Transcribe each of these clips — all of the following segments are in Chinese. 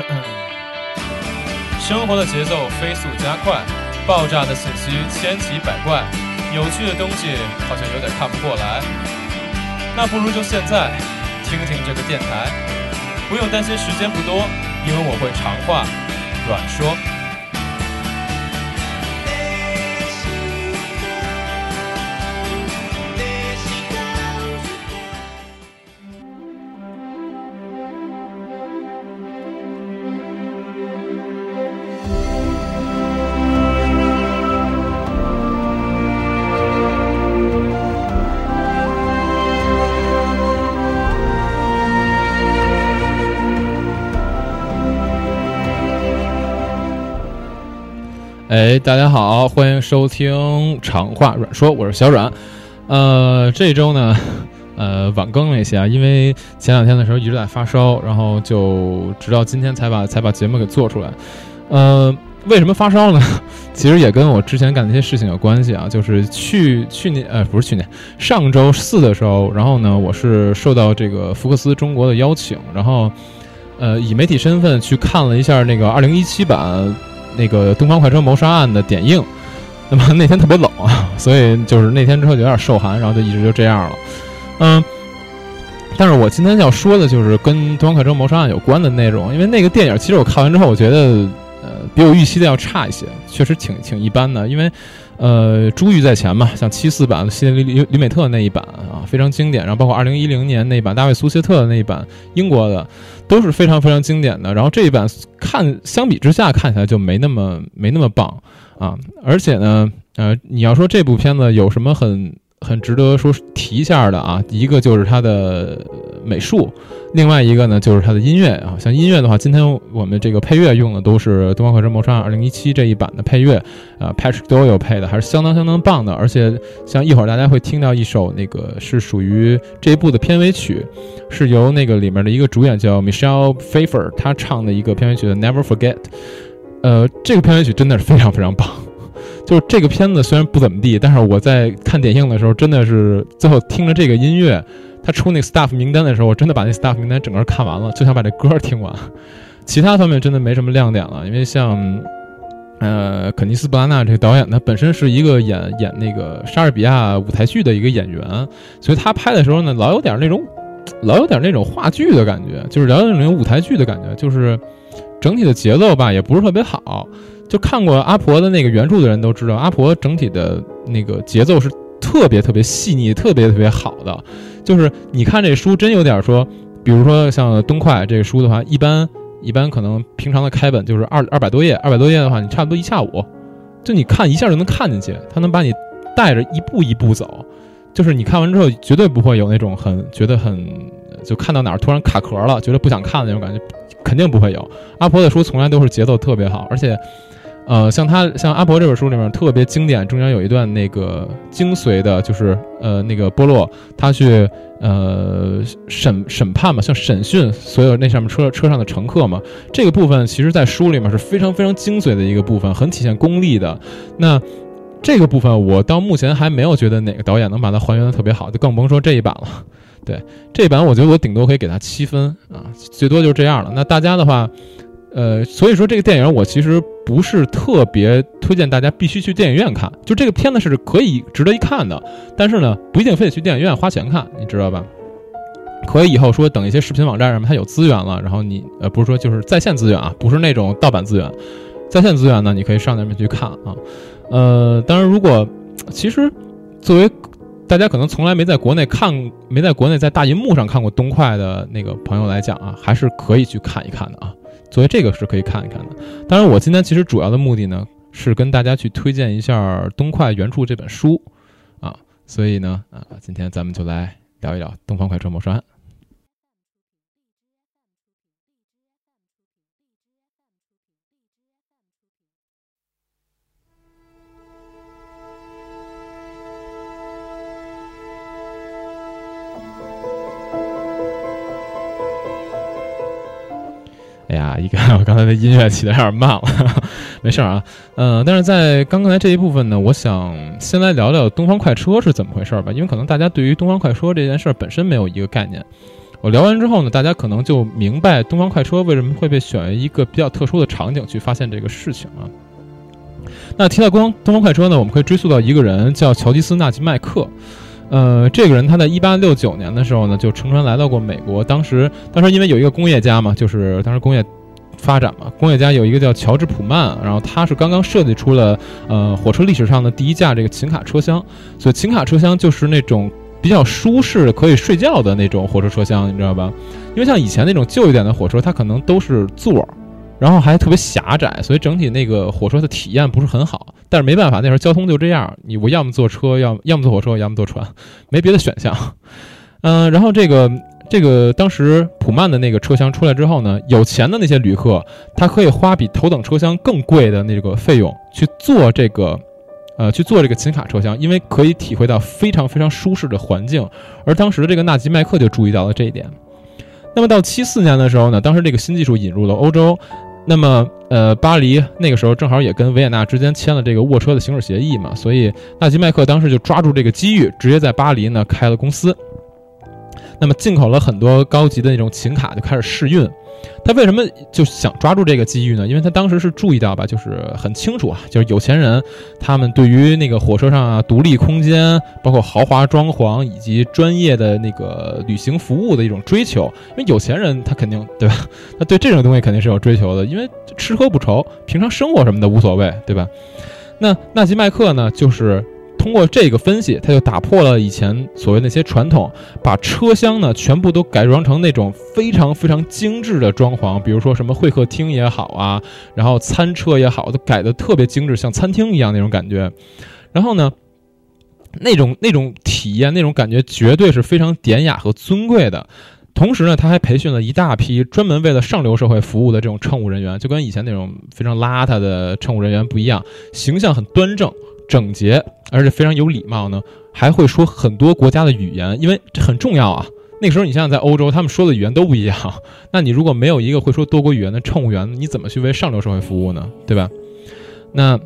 生活的节奏飞速加快，爆炸的信息千奇百怪，有趣的东西好像有点看不过来。那不如就现在听听这个电台，不用担心时间不多，因为我会长话短说。哎，大家好，欢迎收听长话软说，我是小阮。呃，这周呢，呃，晚更了一些啊，因为前两天的时候一直在发烧，然后就直到今天才把才把节目给做出来。呃，为什么发烧呢？其实也跟我之前干的一些事情有关系啊，就是去去年呃不是去年上周四的时候，然后呢，我是受到这个福克斯中国的邀请，然后呃以媒体身份去看了一下那个二零一七版。那个《东方快车谋杀案》的点映，那么那天特别冷啊，所以就是那天之后就有点受寒，然后就一直就这样了。嗯，但是我今天要说的就是跟《东方快车谋杀案》有关的内容，因为那个电影其实我看完之后，我觉得呃比我预期的要差一些，确实挺挺一般的。因为呃珠玉在前嘛，像七四版的希里里里美特那一版啊非常经典，然后包括二零一零年那版大卫苏谢特的那一版英国的。都是非常非常经典的，然后这一版看相比之下看起来就没那么没那么棒啊，而且呢，呃，你要说这部片子有什么很。很值得说提一下的啊，一个就是它的美术，另外一个呢就是它的音乐啊。像音乐的话，今天我们这个配乐用的都是《东方快车谋杀案》二零一七这一版的配乐啊，Patrick Doyle 配的，还是相当相当棒的。而且像一会儿大家会听到一首那个是属于这一部的片尾曲，是由那个里面的一个主演叫 Michelle Pfeiffer 他唱的一个片尾曲的《Never Forget》。呃，这个片尾曲真的是非常非常棒。就是这个片子虽然不怎么地，但是我在看点映的时候，真的是最后听着这个音乐，他出那个 staff 名单的时候，我真的把那 staff 名单整个看完了，就想把这歌听完。其他方面真的没什么亮点了，因为像，呃，肯尼斯·布拉纳这个导演，他本身是一个演演那个莎士比亚舞台剧的一个演员，所以他拍的时候呢，老有点那种，老有点那种话剧的感觉，就是老有那种舞台剧的感觉，就是整体的节奏吧，也不是特别好。就看过阿婆的那个原著的人都知道，阿婆整体的那个节奏是特别特别细腻、特别特别好的。就是你看这书，真有点说，比如说像《东快》这个书的话，一般一般可能平常的开本就是二二百多页，二百多页的话，你差不多一下午，就你看一下就能看进去，它能把你带着一步一步走。就是你看完之后，绝对不会有那种很觉得很就看到哪儿突然卡壳了，觉得不想看的那种感觉，肯定不会有。阿婆的书从来都是节奏特别好，而且。呃，像他像阿婆这本书里面特别经典，中间有一段那个精髓的，就是呃那个波洛他去呃审审判嘛，像审讯所有那上面车车上的乘客嘛，这个部分其实在书里面是非常非常精髓的一个部分，很体现功力的。那这个部分我到目前还没有觉得哪个导演能把它还原的特别好，就更甭说这一版了。对这一版，我觉得我顶多可以给他七分啊，最多就这样了。那大家的话。呃，所以说这个电影我其实不是特别推荐大家必须去电影院看，就这个片子是可以值得一看的，但是呢，不一定非得去电影院花钱看，你知道吧？可以以后说等一些视频网站上面它有资源了，然后你呃不是说就是在线资源啊，不是那种盗版资源，在线资源呢，你可以上那边去看啊。呃，当然如果其实作为大家可能从来没在国内看，没在国内在大银幕上看过东快的那个朋友来讲啊，还是可以去看一看的啊。作为这个是可以看一看的。当然，我今天其实主要的目的呢，是跟大家去推荐一下东快原著这本书，啊，所以呢，啊，今天咱们就来聊一聊《东方快车谋杀案》。一看我 刚才的音乐起的有点慢了，没事啊，嗯，但是在刚刚才这一部分呢，我想先来聊聊东方快车是怎么回事儿吧，因为可能大家对于东方快车这件事儿本身没有一个概念。我聊完之后呢，大家可能就明白东方快车为什么会被选为一个比较特殊的场景去发现这个事情啊。那提到光东方快车呢，我们可以追溯到一个人叫乔吉斯·纳吉麦克。呃，这个人他在一八六九年的时候呢，就乘船来到过美国。当时，当时因为有一个工业家嘛，就是当时工业发展嘛，工业家有一个叫乔治普曼，然后他是刚刚设计出了呃火车历史上的第一架这个琴卡车厢。所以琴卡车厢就是那种比较舒适可以睡觉的那种火车车厢，你知道吧？因为像以前那种旧一点的火车，它可能都是座儿。然后还特别狭窄，所以整体那个火车的体验不是很好。但是没办法，那时候交通就这样，你我要么坐车，要要么坐火车，要么坐船，没别的选项。嗯，然后这个这个当时普曼的那个车厢出来之后呢，有钱的那些旅客，他可以花比头等车厢更贵的那个费用去坐这个，呃，去坐这个琴卡车厢，因为可以体会到非常非常舒适的环境。而当时的这个纳吉麦克就注意到了这一点。那么到七四年的时候呢，当时这个新技术引入了欧洲。那么，呃，巴黎那个时候正好也跟维也纳之间签了这个卧车的行驶协议嘛，所以纳吉麦克当时就抓住这个机遇，直接在巴黎呢开了公司。那么进口了很多高级的那种琴卡，就开始试运。他为什么就想抓住这个机遇呢？因为他当时是注意到吧，就是很清楚啊，就是有钱人他们对于那个火车上啊独立空间，包括豪华装潢以及专业的那个旅行服务的一种追求。因为有钱人他肯定对吧？他对这种东西肯定是有追求的，因为吃喝不愁，平常生活什么的无所谓，对吧？那纳吉麦克呢，就是。通过这个分析，他就打破了以前所谓那些传统，把车厢呢全部都改装成那种非常非常精致的装潢，比如说什么会客厅也好啊，然后餐车也好，都改的特别精致，像餐厅一样那种感觉。然后呢，那种那种体验，那种感觉绝对是非常典雅和尊贵的。同时呢，他还培训了一大批专门为了上流社会服务的这种乘务人员，就跟以前那种非常邋遢的乘务人员不一样，形象很端正。整洁，而且非常有礼貌呢，还会说很多国家的语言，因为这很重要啊。那个时候，你想想在欧洲，他们说的语言都不一样，那你如果没有一个会说多国语言的乘务员，你怎么去为上流社会服务呢？对吧？那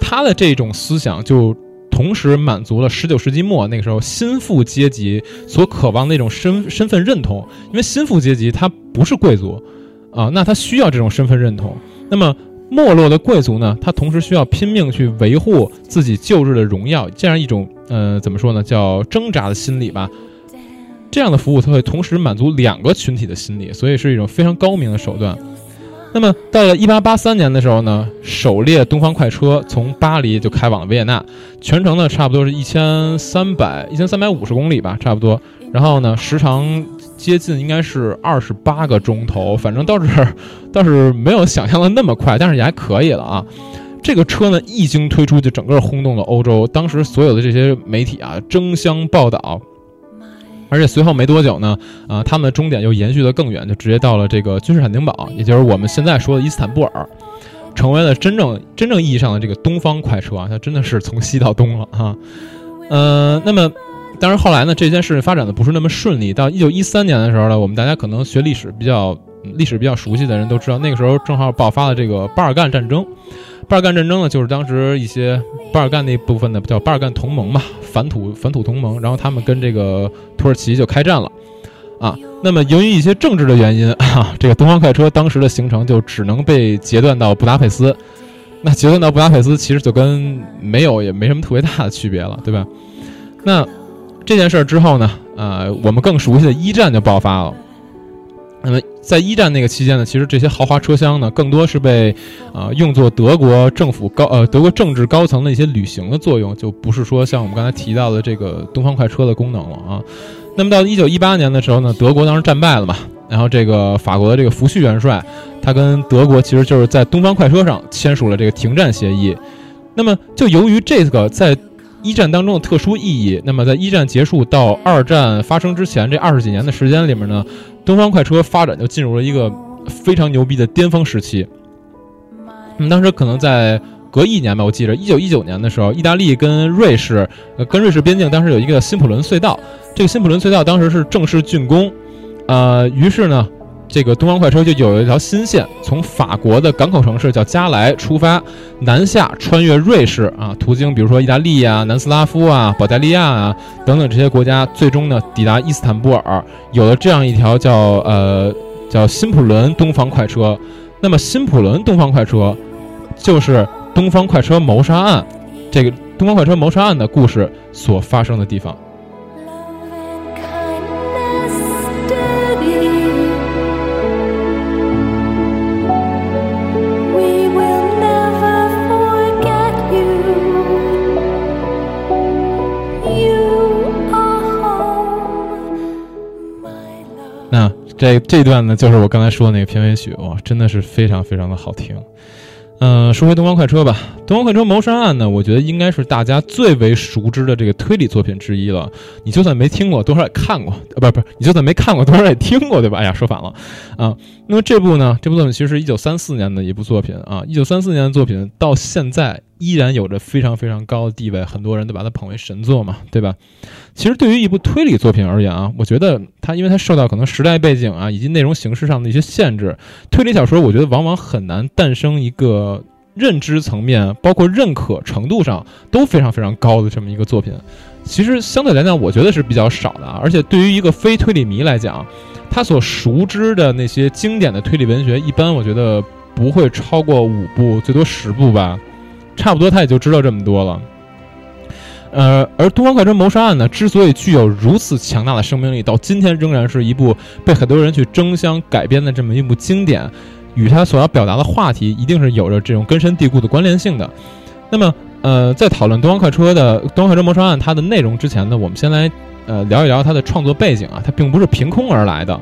他的这种思想就同时满足了十九世纪末那个时候心腹阶级所渴望那种身身份认同，因为心腹阶级他不是贵族啊，那他需要这种身份认同。那么。没落的贵族呢，他同时需要拼命去维护自己旧日的荣耀，这样一种呃，怎么说呢，叫挣扎的心理吧。这样的服务，它会同时满足两个群体的心理，所以是一种非常高明的手段。那么到了一八八三年的时候呢，首列东方快车从巴黎就开往了维也纳，全程呢差不多是一千三百一千三百五十公里吧，差不多。然后呢，时长。接近应该是二十八个钟头，反正倒是倒是没有想象的那么快，但是也还可以了啊。这个车呢一经推出，就整个轰动了欧洲，当时所有的这些媒体啊争相报道，而且随后没多久呢，啊，他们的终点又延续的更远，就直接到了这个君士坦丁堡，也就是我们现在说的伊斯坦布尔，成为了真正真正意义上的这个东方快车啊，它真的是从西到东了哈。嗯，那么。但是后来呢，这件事发展的不是那么顺利。到一九一三年的时候呢，我们大家可能学历史比较历史比较熟悉的人都知道，那个时候正好爆发了这个巴尔干战争。巴尔干战争呢，就是当时一些巴尔干那部分的叫巴尔干同盟嘛，反土反土同盟，然后他们跟这个土耳其就开战了啊。那么由于一些政治的原因啊，这个东方快车当时的行程就只能被截断到布达佩斯。那截断到布达佩斯，其实就跟没有也没什么特别大的区别了，对吧？那。这件事儿之后呢，呃，我们更熟悉的一战就爆发了。那么在一战那个期间呢，其实这些豪华车厢呢，更多是被啊用作德国政府高呃德国政治高层的一些旅行的作用，就不是说像我们刚才提到的这个东方快车的功能了啊。那么到一九一八年的时候呢，德国当时战败了嘛，然后这个法国的这个福煦元帅，他跟德国其实就是在东方快车上签署了这个停战协议。那么就由于这个在一战当中的特殊意义，那么在一战结束到二战发生之前这二十几年的时间里面呢，东方快车发展就进入了一个非常牛逼的巅峰时期。那么当时可能在隔一年吧，我记着一九一九年的时候，意大利跟瑞士，呃，跟瑞士边境当时有一个新普伦隧道，这个新普伦隧道当时是正式竣工，呃，于是呢，这个东方快车就有一条新线，从法国的港口城市叫加莱出发，南下穿越瑞士啊，途经比如说意大利啊、南斯拉夫啊、保加利亚啊等等这些国家，最终呢抵达伊斯坦布尔，有了这样一条叫呃叫辛普伦东方快车。那么辛普伦东方快车就是东方快车谋杀案这个东方快车谋杀案的故事所发生的地方。这这段呢，就是我刚才说的那个片尾曲，哇，真的是非常非常的好听。嗯，说回《东方快车》吧，《东方快车谋杀案》呢，我觉得应该是大家最为熟知的这个推理作品之一了。你就算没听过，多少也看过，呃，不是不是，你就算没看过，多少也听过，对吧？哎呀，说反了啊。那么这部呢，这部作品其实是一九三四年的一部作品啊，一九三四年的作品到现在。依然有着非常非常高的地位，很多人都把它捧为神作嘛，对吧？其实对于一部推理作品而言啊，我觉得它因为它受到可能时代背景啊以及内容形式上的一些限制，推理小说我觉得往往很难诞生一个认知层面包括认可程度上都非常非常高的这么一个作品。其实相对来讲，我觉得是比较少的啊。而且对于一个非推理迷来讲，他所熟知的那些经典的推理文学，一般我觉得不会超过五部，最多十部吧。差不多他也就知道这么多了，呃，而《东方快车谋杀案》呢，之所以具有如此强大的生命力，到今天仍然是一部被很多人去争相改编的这么一部经典，与他所要表达的话题一定是有着这种根深蒂固的关联性的。那么，呃，在讨论《东方快车》的《东方快车谋杀案》它的内容之前呢，我们先来呃聊一聊它的创作背景啊，它并不是凭空而来的。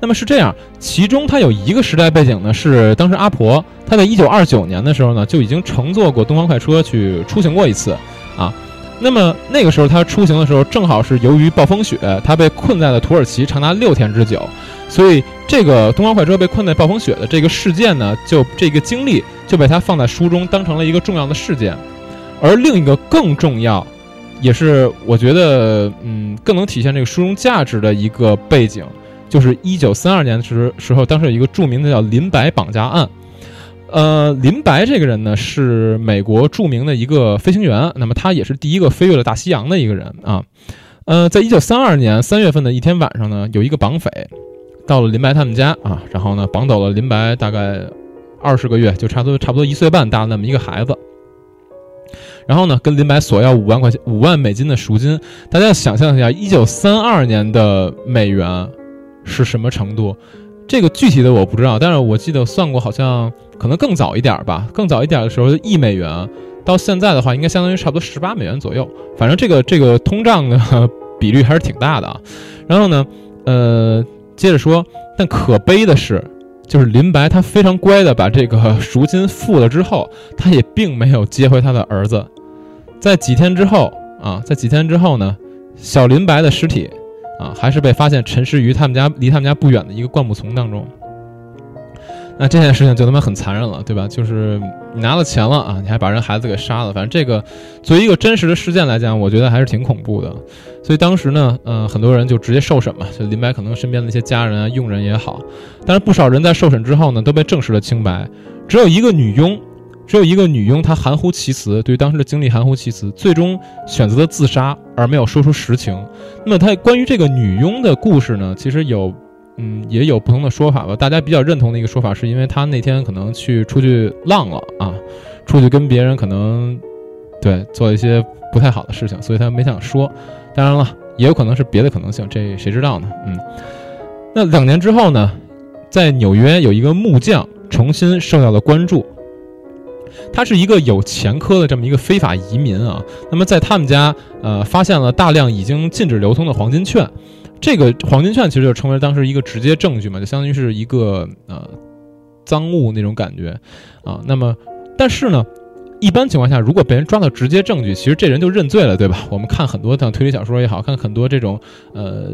那么是这样，其中它有一个时代背景呢，是当时阿婆她在一九二九年的时候呢，就已经乘坐过东方快车去出行过一次，啊，那么那个时候他出行的时候，正好是由于暴风雪，他被困在了土耳其长达六天之久，所以这个东方快车被困在暴风雪的这个事件呢，就这个经历就被他放在书中当成了一个重要的事件，而另一个更重要，也是我觉得嗯更能体现这个书中价值的一个背景。就是一九三二年的时时候，当时有一个著名的叫林白绑架案。呃，林白这个人呢，是美国著名的一个飞行员，那么他也是第一个飞越了大西洋的一个人啊。呃，在一九三二年三月份的一天晚上呢，有一个绑匪到了林白他们家啊，然后呢绑走了林白大概二十个月，就差不多差不多一岁半大那么一个孩子。然后呢，跟林白索要五万块钱五万美金的赎金。大家想象一下，一九三二年的美元。是什么程度？这个具体的我不知道，但是我记得算过，好像可能更早一点吧。更早一点的时候，一美元到现在的话，应该相当于差不多十八美元左右。反正这个这个通胀的比率还是挺大的啊。然后呢，呃，接着说，但可悲的是，就是林白他非常乖的把这个赎金付了之后，他也并没有接回他的儿子。在几天之后啊，在几天之后呢，小林白的尸体。啊，还是被发现沉尸于他们家离他们家不远的一个灌木丛当中。那这件事情就他妈很残忍了，对吧？就是你拿了钱了啊，你还把人孩子给杀了。反正这个作为一个真实的事件来讲，我觉得还是挺恐怖的。所以当时呢，嗯，很多人就直接受审嘛，就林白可能身边的一些家人啊、佣人也好，但是不少人在受审之后呢，都被证实了清白，只有一个女佣。只有一个女佣，她含糊其辞，对于当时的经历含糊其辞，最终选择了自杀，而没有说出实情。那么，她关于这个女佣的故事呢，其实有，嗯，也有不同的说法吧。大家比较认同的一个说法，是因为他那天可能去出去浪了啊，出去跟别人可能，对，做一些不太好的事情，所以他没想说。当然了，也有可能是别的可能性，这谁知道呢？嗯。那两年之后呢，在纽约有一个木匠重新受到了关注。他是一个有前科的这么一个非法移民啊，那么在他们家，呃，发现了大量已经禁止流通的黄金券，这个黄金券其实就成为当时一个直接证据嘛，就相当于是一个呃赃物那种感觉啊。那么，但是呢，一般情况下，如果被人抓到直接证据，其实这人就认罪了，对吧？我们看很多像推理小说也好看，很多这种呃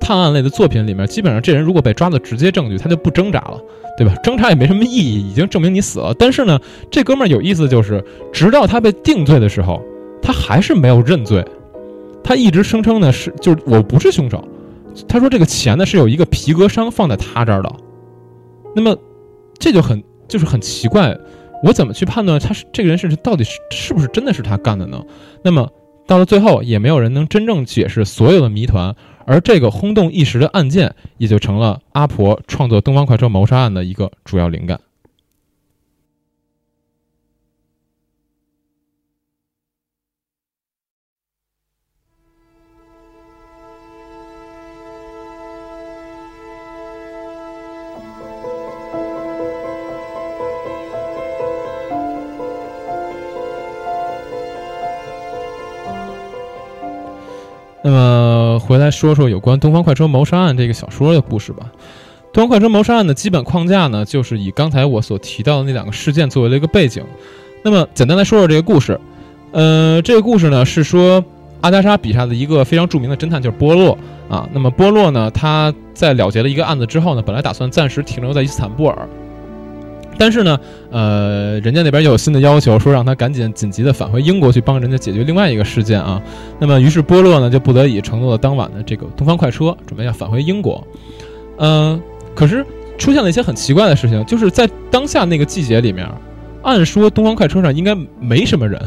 探案类的作品里面，基本上这人如果被抓到直接证据，他就不挣扎了。对吧？挣扎也没什么意义，已经证明你死了。但是呢，这哥们儿有意思，就是直到他被定罪的时候，他还是没有认罪，他一直声称呢是就是我不是凶手，他说这个钱呢是有一个皮革商放在他这儿的，那么这就很就是很奇怪，我怎么去判断他是这个人是到底是是不是真的是他干的呢？那么到了最后，也没有人能真正解释所有的谜团，而这个轰动一时的案件也就成了阿婆创作《东方快车谋杀案》的一个主要灵感。回来说说有关《东方快车谋杀案》这个小说的故事吧。《东方快车谋杀案》的基本框架呢，就是以刚才我所提到的那两个事件作为了一个背景。那么简单来说说这个故事。呃，这个故事呢是说阿加莎笔下的一个非常著名的侦探，就是波洛啊。那么波洛呢，他在了结了一个案子之后呢，本来打算暂时停留在伊斯坦布尔。但是呢，呃，人家那边又有新的要求，说让他赶紧紧急的返回英国去帮人家解决另外一个事件啊。那么，于是波洛呢就不得已乘坐了当晚的这个东方快车，准备要返回英国。嗯，可是出现了一些很奇怪的事情，就是在当下那个季节里面，按说东方快车上应该没什么人，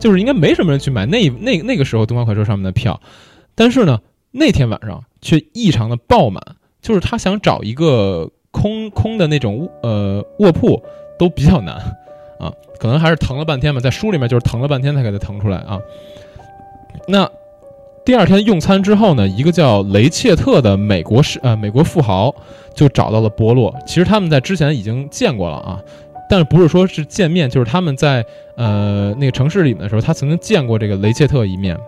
就是应该没什么人去买那那那个时候东方快车上面的票。但是呢，那天晚上却异常的爆满，就是他想找一个。空空的那种呃卧铺都比较难啊，可能还是腾了半天吧，在书里面就是腾了半天才给它腾出来啊。那第二天用餐之后呢，一个叫雷切特的美国是呃美国富豪就找到了波洛。其实他们在之前已经见过了啊，但是不是说是见面，就是他们在呃那个城市里面的时候，他曾经见过这个雷切特一面。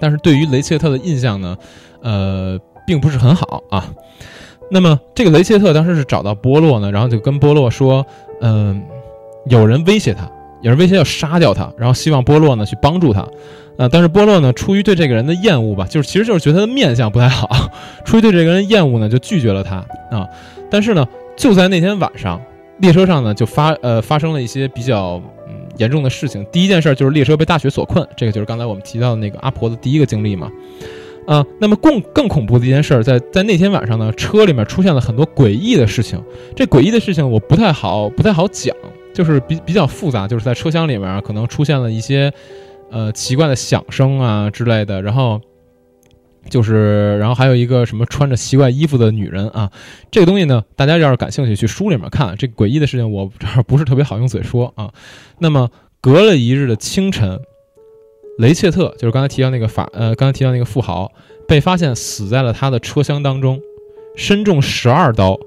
但是对于雷切特的印象呢，呃，并不是很好啊。那么，这个雷切特当时是找到波洛呢，然后就跟波洛说：“嗯，有人威胁他，有人威胁要杀掉他，然后希望波洛呢去帮助他。呃，但是波洛呢，出于对这个人的厌恶吧，就是其实就是觉得他的面相不太好，出于对这个人厌恶呢，就拒绝了他啊。但是呢，就在那天晚上，列车上呢就发呃发生了一些比较嗯严重的事情。第一件事就是列车被大雪所困，这个就是刚才我们提到的那个阿婆的第一个经历嘛。”啊，那么更更恐怖的一件事，在在那天晚上呢，车里面出现了很多诡异的事情。这诡异的事情我不太好不太好讲，就是比比较复杂，就是在车厢里面可能出现了一些呃奇怪的响声啊之类的。然后就是，然后还有一个什么穿着奇怪衣服的女人啊，这个东西呢，大家要是感兴趣，去书里面看。这诡异的事情我这 儿不是特别好用嘴说啊。那么隔了一日的清晨。雷切特就是刚才提到那个法，呃，刚才提到那个富豪，被发现死在了他的车厢当中，身中十二刀。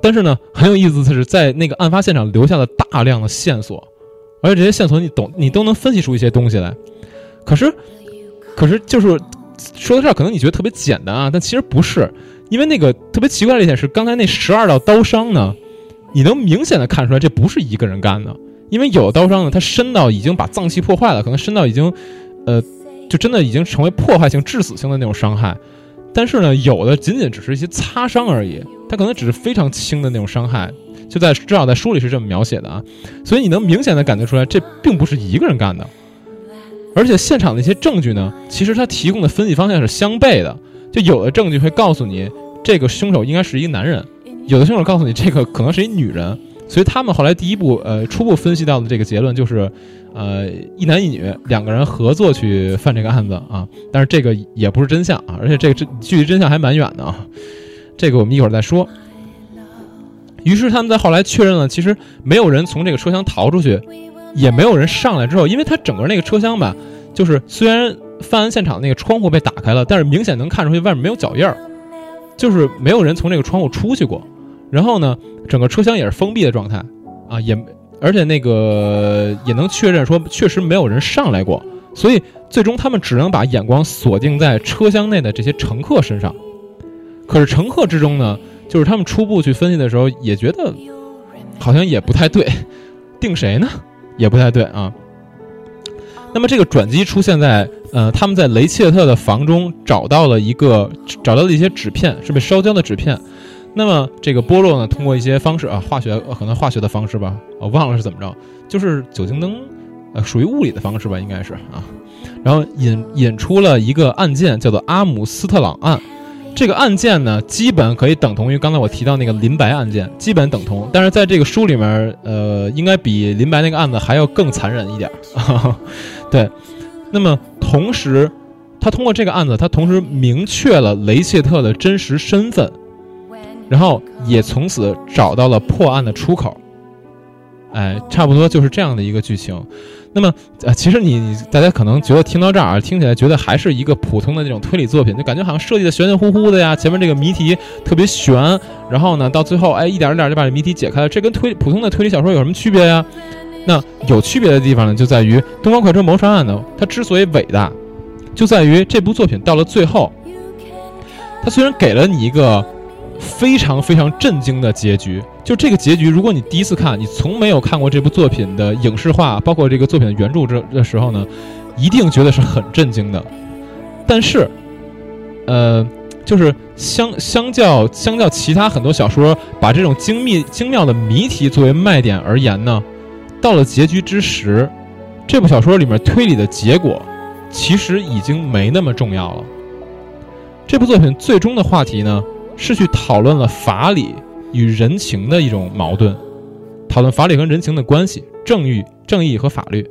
但是呢，很有意思的是，在那个案发现场留下了大量的线索，而且这些线索你懂，你都能分析出一些东西来。可是，可是就是说到这儿，可能你觉得特别简单啊，但其实不是，因为那个特别奇怪的一点是，刚才那十二道刀伤呢，你能明显的看出来，这不是一个人干的。因为有的刀伤呢，它深到已经把脏器破坏了，可能深到已经，呃，就真的已经成为破坏性、致死性的那种伤害。但是呢，有的仅仅只是一些擦伤而已，它可能只是非常轻的那种伤害。就在至少在书里是这么描写的啊，所以你能明显的感觉出来，这并不是一个人干的。而且现场的一些证据呢，其实它提供的分析方向是相悖的。就有的证据会告诉你，这个凶手应该是一个男人；有的凶手告诉你，这个可能是一女人。所以他们后来第一步，呃，初步分析到的这个结论就是，呃，一男一女两个人合作去犯这个案子啊。但是这个也不是真相啊，而且这个真距离真相还蛮远的啊。这个我们一会儿再说。于是他们在后来确认了，其实没有人从这个车厢逃出去，也没有人上来之后，因为他整个那个车厢吧，就是虽然犯案现场那个窗户被打开了，但是明显能看出去外面没有脚印儿，就是没有人从这个窗户出去过。然后呢，整个车厢也是封闭的状态，啊，也而且那个也能确认说确实没有人上来过，所以最终他们只能把眼光锁定在车厢内的这些乘客身上。可是乘客之中呢，就是他们初步去分析的时候也觉得好像也不太对，定谁呢？也不太对啊。那么这个转机出现在呃，他们在雷切特的房中找到了一个找到了一些纸片，是被烧焦的纸片。那么这个波洛呢，通过一些方式啊，化学可能化学的方式吧，我忘了是怎么着，就是酒精灯，呃，属于物理的方式吧，应该是啊。然后引引出了一个案件，叫做阿姆斯特朗案。这个案件呢，基本可以等同于刚才我提到那个林白案件，基本等同。但是在这个书里面，呃，应该比林白那个案子还要更残忍一点。对，那么同时，他通过这个案子，他同时明确了雷切特的真实身份，然后也从此找到了破案的出口。哎，差不多就是这样的一个剧情。那么，呃，其实你大家可能觉得听到这儿听起来觉得还是一个普通的那种推理作品，就感觉好像设计的玄玄乎乎的呀。前面这个谜题特别悬，然后呢，到最后哎，一点一点就把这谜题解开了。这跟推普通的推理小说有什么区别呀？那有区别的地方呢，就在于《东方快车谋杀案》呢，它之所以伟大，就在于这部作品到了最后，它虽然给了你一个。非常非常震惊的结局，就这个结局，如果你第一次看，你从没有看过这部作品的影视化，包括这个作品的原著这的时候呢，一定觉得是很震惊的。但是，呃，就是相相较相较其他很多小说，把这种精密精妙的谜题作为卖点而言呢，到了结局之时，这部小说里面推理的结果，其实已经没那么重要了。这部作品最终的话题呢？是去讨论了法理与人情的一种矛盾，讨论法理和人情的关系，正义、正义和法律。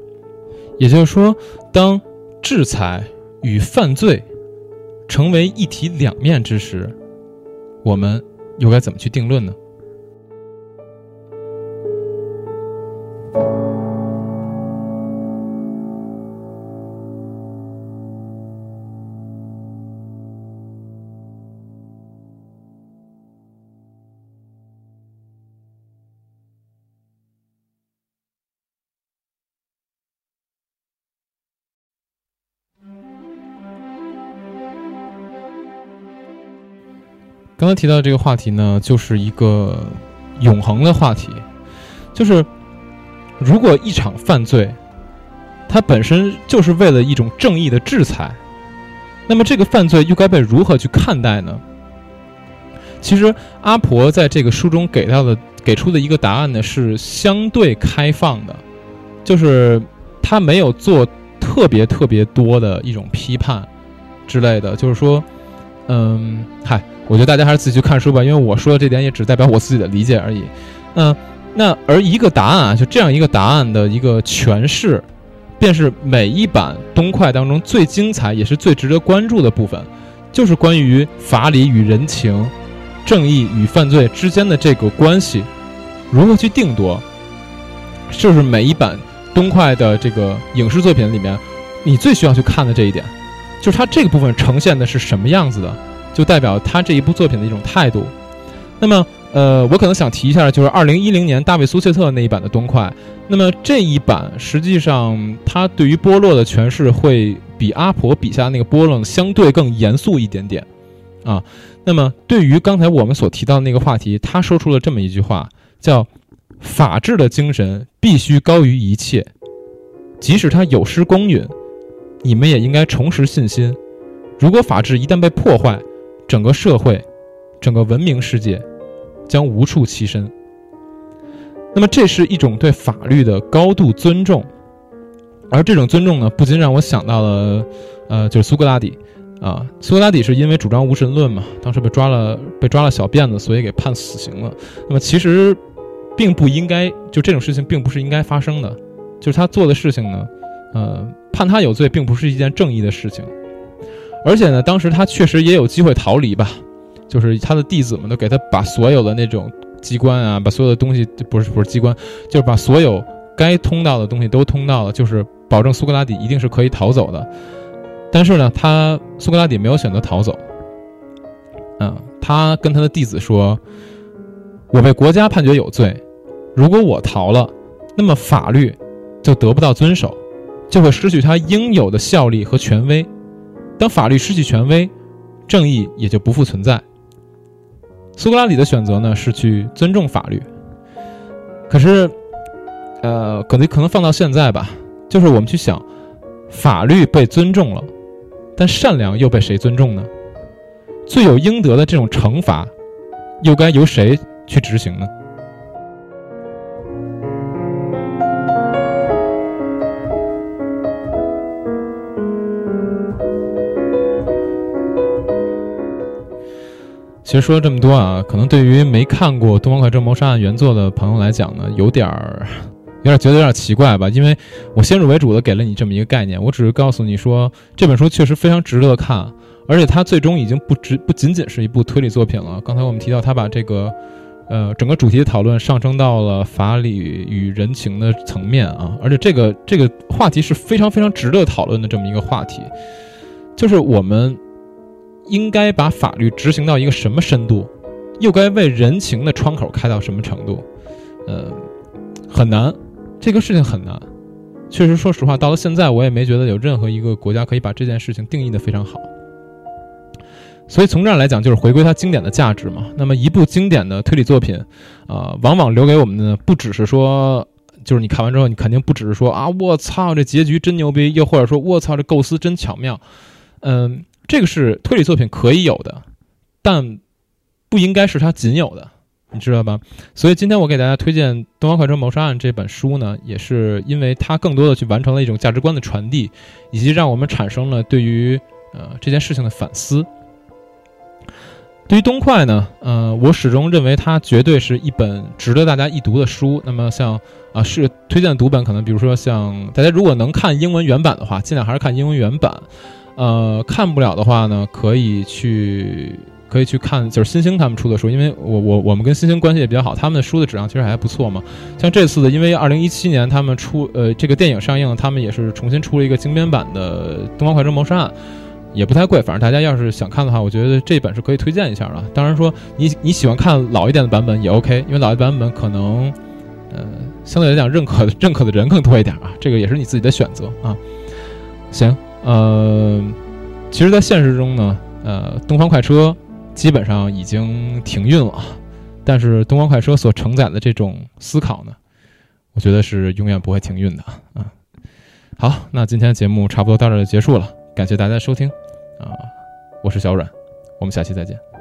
也就是说，当制裁与犯罪成为一体两面之时，我们又该怎么去定论呢？刚刚提到这个话题呢，就是一个永恒的话题，就是如果一场犯罪，它本身就是为了一种正义的制裁，那么这个犯罪又该被如何去看待呢？其实阿婆在这个书中给到的给出的一个答案呢，是相对开放的，就是他没有做特别特别多的一种批判之类的，就是说，嗯，嗨。我觉得大家还是自己去看书吧，因为我说的这点也只代表我自己的理解而已。嗯，那而一个答案啊，就这样一个答案的一个诠释，便是每一版东快当中最精彩也是最值得关注的部分，就是关于法理与人情、正义与犯罪之间的这个关系如何去定夺，就是每一版东快的这个影视作品里面你最需要去看的这一点，就是它这个部分呈现的是什么样子的。就代表他这一部作品的一种态度。那么，呃，我可能想提一下，就是二零一零年大卫苏切特那一版的东快。那么这一版实际上，他对于波洛的诠释会比阿婆笔下那个波洛相对更严肃一点点啊。那么对于刚才我们所提到的那个话题，他说出了这么一句话，叫“法治的精神必须高于一切，即使它有失公允，你们也应该重拾信心。如果法治一旦被破坏，”整个社会，整个文明世界，将无处栖身。那么，这是一种对法律的高度尊重，而这种尊重呢，不禁让我想到了，呃，就是苏格拉底，啊，苏格拉底是因为主张无神论嘛，当时被抓了，被抓了小辫子，所以给判死刑了。那么，其实，并不应该，就这种事情并不是应该发生的，就是他做的事情呢，呃，判他有罪，并不是一件正义的事情。而且呢，当时他确实也有机会逃离吧，就是他的弟子们都给他把所有的那种机关啊，把所有的东西不是不是机关，就是把所有该通道的东西都通到了，就是保证苏格拉底一定是可以逃走的。但是呢，他苏格拉底没有选择逃走，嗯，他跟他的弟子说：“我被国家判决有罪，如果我逃了，那么法律就得不到遵守，就会失去它应有的效力和权威。”当法律失去权威，正义也就不复存在。苏格拉底的选择呢，是去尊重法律。可是，呃，可能可能放到现在吧，就是我们去想，法律被尊重了，但善良又被谁尊重呢？罪有应得的这种惩罚，又该由谁去执行呢？其实说了这么多啊，可能对于没看过《东方快车谋杀案》原作的朋友来讲呢，有点儿，有点觉得有点奇怪吧？因为我先入为主的给了你这么一个概念，我只是告诉你说这本书确实非常值得看，而且它最终已经不只不仅仅是一部推理作品了。刚才我们提到，他把这个，呃，整个主题的讨论上升到了法理与人情的层面啊，而且这个这个话题是非常非常值得讨论的这么一个话题，就是我们。应该把法律执行到一个什么深度，又该为人情的窗口开到什么程度？呃，很难，这个事情很难。确实，说实话，到了现在，我也没觉得有任何一个国家可以把这件事情定义的非常好。所以从这儿来讲，就是回归它经典的价值嘛。那么，一部经典的推理作品，啊，往往留给我们的不只是说，就是你看完之后，你肯定不只是说啊，我操，这结局真牛逼，又或者说，我操，这构思真巧妙，嗯。这个是推理作品可以有的，但不应该是它仅有的，你知道吧？所以今天我给大家推荐《东方快车谋杀案》这本书呢，也是因为它更多的去完成了一种价值观的传递，以及让我们产生了对于呃这件事情的反思。对于东快呢，呃，我始终认为它绝对是一本值得大家一读的书。那么像啊，是推荐读本，可能比如说像大家如果能看英文原版的话，尽量还是看英文原版。呃，看不了的话呢，可以去可以去看，就是新星他们出的书，因为我我我们跟新星关系也比较好，他们的书的质量其实还不错嘛。像这次的，因为二零一七年他们出呃这个电影上映，他们也是重新出了一个精编版的《东方快车谋杀案》，也不太贵，反正大家要是想看的话，我觉得这本是可以推荐一下的。当然说你你喜欢看老一点的版本也 OK，因为老一版本可能呃相对来讲认可认可的人更多一点啊，这个也是你自己的选择啊。行。呃，其实，在现实中呢，呃，东方快车基本上已经停运了，但是东方快车所承载的这种思考呢，我觉得是永远不会停运的啊。好，那今天节目差不多到这就结束了，感谢大家收听啊，我是小阮，我们下期再见。